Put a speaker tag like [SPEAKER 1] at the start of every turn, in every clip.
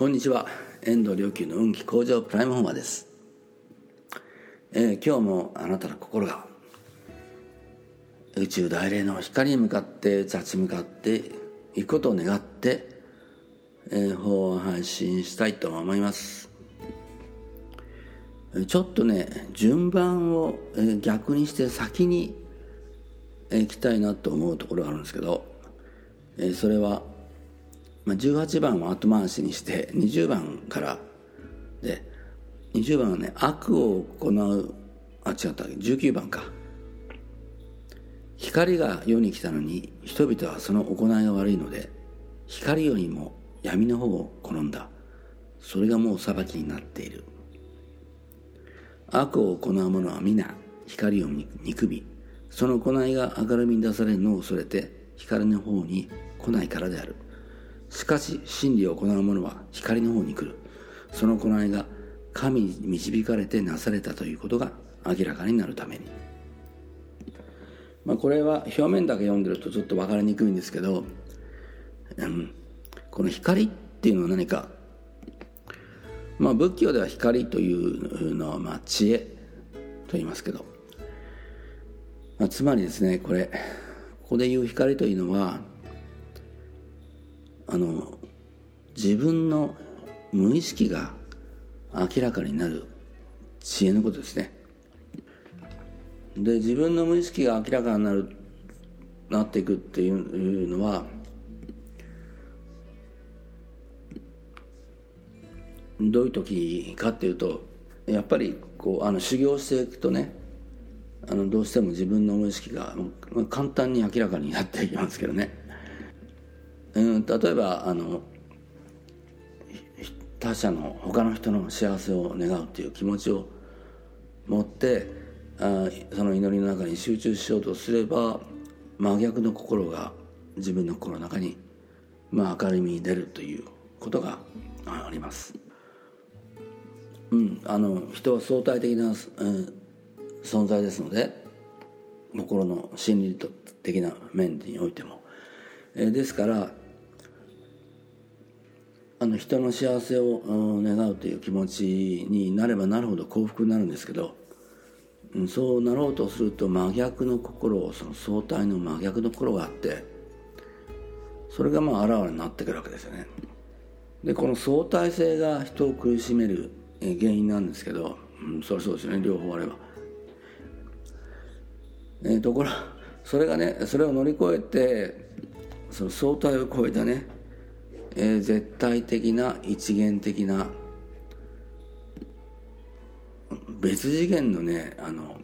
[SPEAKER 1] こんにちは。遠藤良久の運気向上プライムホーマーです、えー、今日もあなたの心が宇宙大霊の光に向かって立ち向かっていくことを願って、えー、法を配信したいと思います。ちょっとね順番を逆にして先に行きたいなと思うところがあるんですけどそれはまあ18番を後回しにして20番からで20番はね悪を行うあ違った19番か。光が世に来たのに人々はその行いが悪いので光よりも闇の方を好んだ。それがもう裁きになっている。悪を行う者は皆光を憎みその行いが明るみに出されるのを恐れて光の方に来ないからである。しかし真理を行う者は光の方に来る。その行いが神に導かれてなされたということが明らかになるために、まあ、これは表面だけ読んでるとちょっと分かりにくいんですけど、うん、この光っていうのは何か。まあ、仏教では光というのはまあ知恵と言いますけど、まあ、つまりですねこれここで言う光というのはあの自分の無意識が明らかになる知恵のことですね。で自分の無意識が明らかになるなっていくっていうのはどういう時かっていうとやっぱりこうあの修行していくとねあのどうしても自分の無意識が簡単に明らかになっていきますけどね、うん、例えばあの他者の他の人の幸せを願うっていう気持ちを持ってあその祈りの中に集中しようとすれば真逆の心が自分の心の中に、まあ、明るみに出るということがあります。うん、あの人は相対的な、うん、存在ですので心の心理的な面においても、え、ですからあの人の幸せを願うという気持ちになればなるほど幸福になるんですけど、そうなろうとすると真逆の心をその相対の真逆の心があってそれがまああらわになってくるわけですよね。でこの相対性が人を苦しめる原因なんですけど、うん、そりゃそうですよね両方あれば。えー、ところそれがねそれを乗り越えてその相対を超えたね、えー、絶対的な一元的な別次元のねあの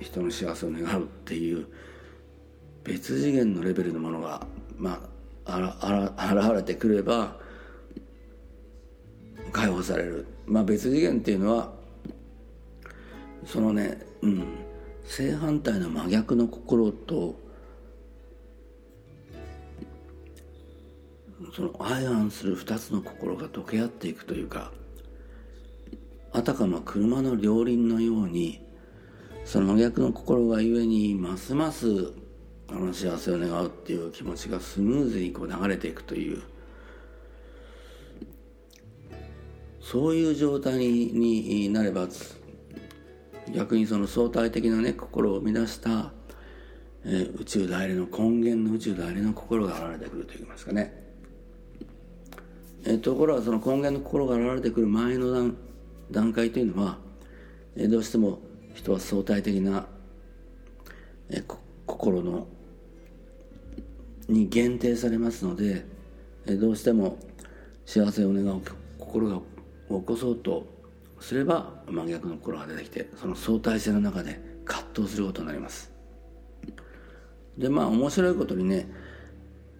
[SPEAKER 1] 人の幸せを願うっていう別次元のレベルのものがまああら現れてくれば解放される。まあ別次元っていうのはそのねうん正反対の真逆の心とその相反する2つの心が溶け合っていくというかあたかも車の両輪のようにその逆の心がゆえにますますあの幸せを願うっていう気持ちがスムーズにこう流れていくというそういう状態になれば逆にその相対的なね心を生み出した、えー、宇宙大霊の根源の宇宙大霊の心が現れてくるといいますかね、えー、ところがその根源の心が現れてくる前の段段階というのは、えー、どうしても人は相対的な、えー、心のに限定されますので、えー、どうしても幸せを願う心が起こそうとすれば真逆の心が出てきてその相対性の中で葛藤することになります。でまあ面白いことにね、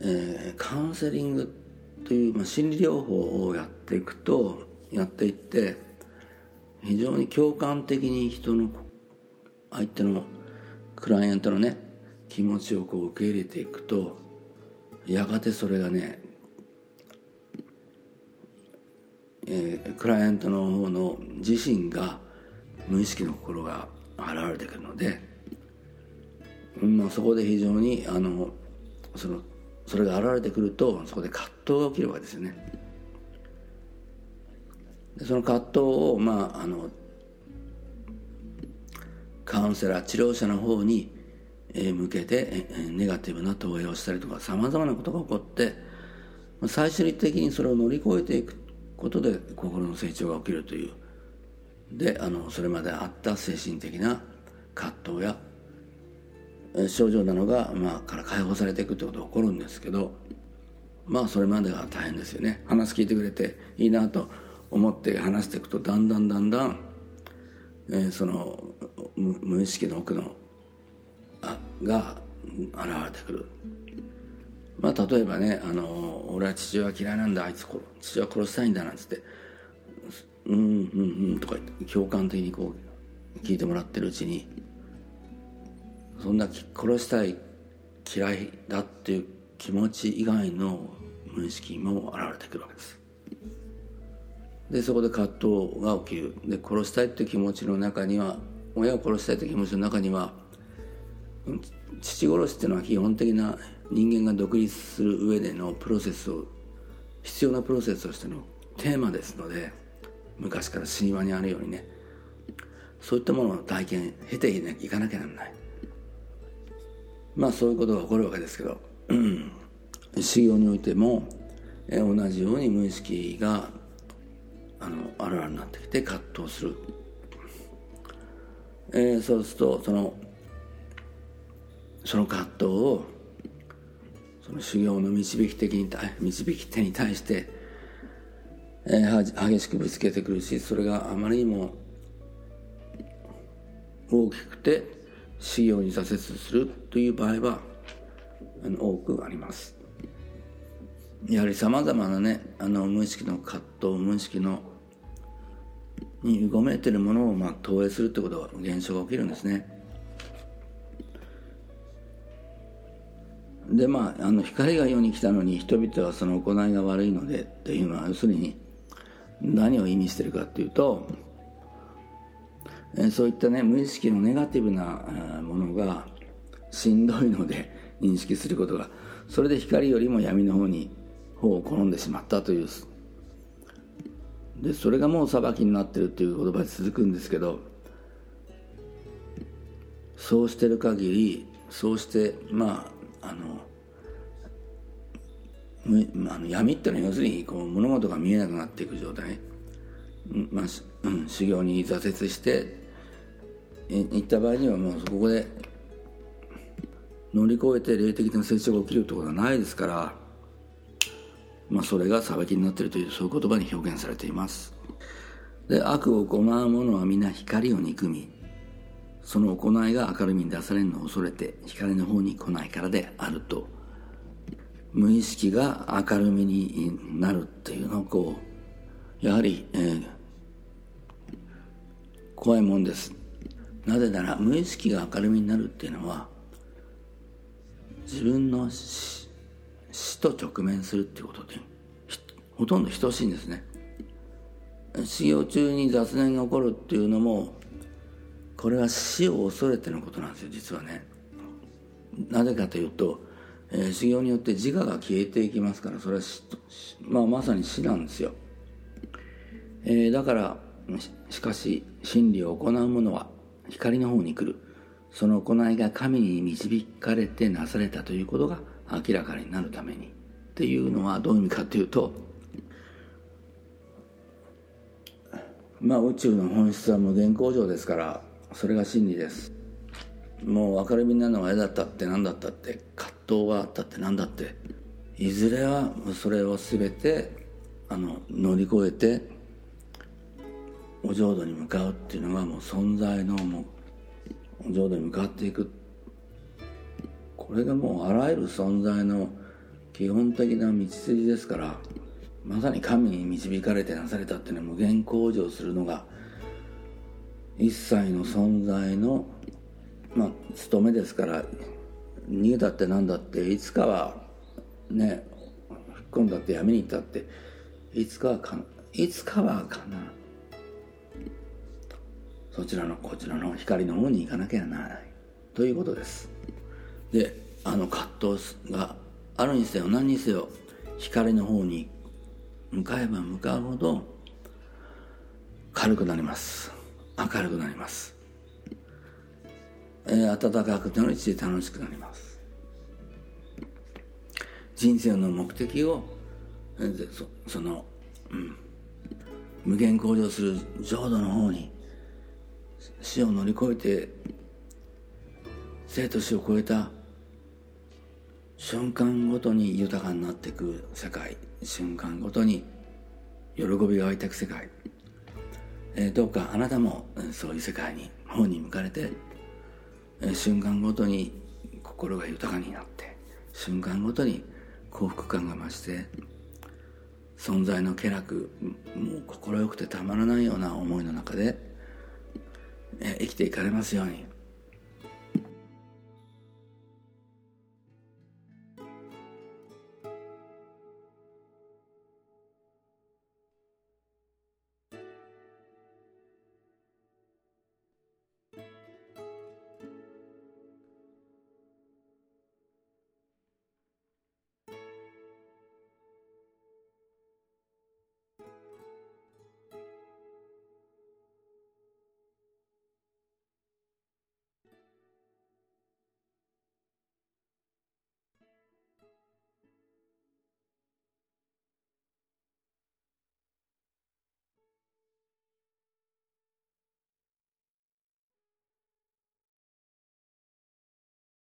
[SPEAKER 1] えー、カウンセリングという、まあ、心理療法をやっていくとやっていって非常に共感的に人の相手のクライアントのね気持ちをこう受け入れていくとやがてそれがねえー、クライアントの方の自身が無意識の心が現れてくるので、まあ、そこで非常にあのそのそれが現れてくるとそこで葛藤が起きるわけですよね。でその葛藤をまああのカウンセラー治療者の方に向けてネガティブな投影をしたりとかさまざまなことが起こって最終的にそれを乗り越えていくことで心の成長が起きるというであのそれまであった精神的な葛藤や症状なのが、まあ、から解放されていくってことが起こるんですけどまあそれまでが大変ですよね。話聞いてくれていいなと思って話していくとだんだんだんだん、えー、その無意識の奥のあが現れてくる。まあ例えばねあの「俺は父親嫌いなんだあいつ父親殺したいんだ」なんつって「うんうんうん」とか言って共感的にこう聞いてもらってるうちにそんな殺したい嫌いだっていう気持ち以外の無意識も現れてくるわけです。でそこで葛藤が起きる。で殺したいっていう気持ちの中には親を殺したいという気持ちの中には父殺しっていうのは基本的な人間が独立する上でのプロセスを必要なプロセスとしてのテーマですので昔から神話にあるようにね。そういったものを体験経ていかなきゃならない。まあそういうことが起こるわけですけど、修行においてもえ同じように無意識があのあるあるになってきて葛藤する。えー、そうするとそのその葛藤をその修行の導き的に導き手に対して、えー、激しくぶつけてくるしそれがあまりにも大きくて修行に挫折するという場合はあの多くあります。やはりさまざまなねあの無意識の葛藤無意識のにうごめいてるものをまあ投影するってことが現象が起きるんですね。でまああの光が世に来たのに人々はその行いが悪いのでっていうのは要するに何を意味してるかっていうとそういったね無意識のネガティブなものがしんどいので認識することがそれで光よりも闇の方に方を転んでしまったという。でそれがもう裁きになってるっていう言葉で続くんですけどそうしてる限りそうしてまああのあの闇ってのは要するにこう物事が見えなくなっていく状態、まあうん、修行に挫折して行った場合にはもうここで乗り越えて霊的な成長が起きるってことはないですからまあ、それが裁きになっているというそういう言葉に表現されています。で悪を行う者は皆光を憎みその行いが明るみに出されるのを恐れて光の方に来ないからであると。無意識が明るみになるっていうのをこうやはり、えー、怖いもんです。なぜなら無意識が明るみになるっていうのは自分の死と直面するっていうことでほとんど等しいんですね。修行中に雑念が起こるっていうのもこれは死を恐れてのことなんですよ実はね。なぜかというと、えー、修行によって自我が消えていきますからそれはまあ、まさに死なんですよ、えー、だからしかし真理を行う者は光の方に来る。その行いが神に導かれてなされたということが明らかになるために。っていうのはどういう意味かっていうとまあ宇宙の本質は無限工場ですからそれが真理です。もう明るみになるのが嫌だったって何だったって葛藤があったって何だっていずれはそれを全てあの乗り越えてお浄土に向かうっていうのがもう存在のもうお浄土に向かっていく。これがもうあらゆる存在の基本的な道筋ですからまさに神に導かれてなされたっていうのは無限向上するのが一切の存在のまあ務めですから逃げたって何だっていつかはね引っ込んだって闇に行ったっていつかはかいつかはかな。そちらのこちらの光の方に行かなきゃならない。ということです。であの葛藤があるにせよ何にせよ光の方に向かえば向かうほど軽くなります。明るくなります、えー、暖かくなるし楽しくなります。人生の目的をそその、うん、無限向上する浄土の方に死を乗り越えて生と死を超えた瞬間ごとに豊かになっていく世界。瞬間ごとに喜びが湧いていく世界、えー、どうかあなたもそういう世界に方に向かれて、えー、瞬間ごとに心が豊かになって瞬間ごとに幸福感が増して存在の気楽もう快くてたまらないような思いの中で、生きていかれますように。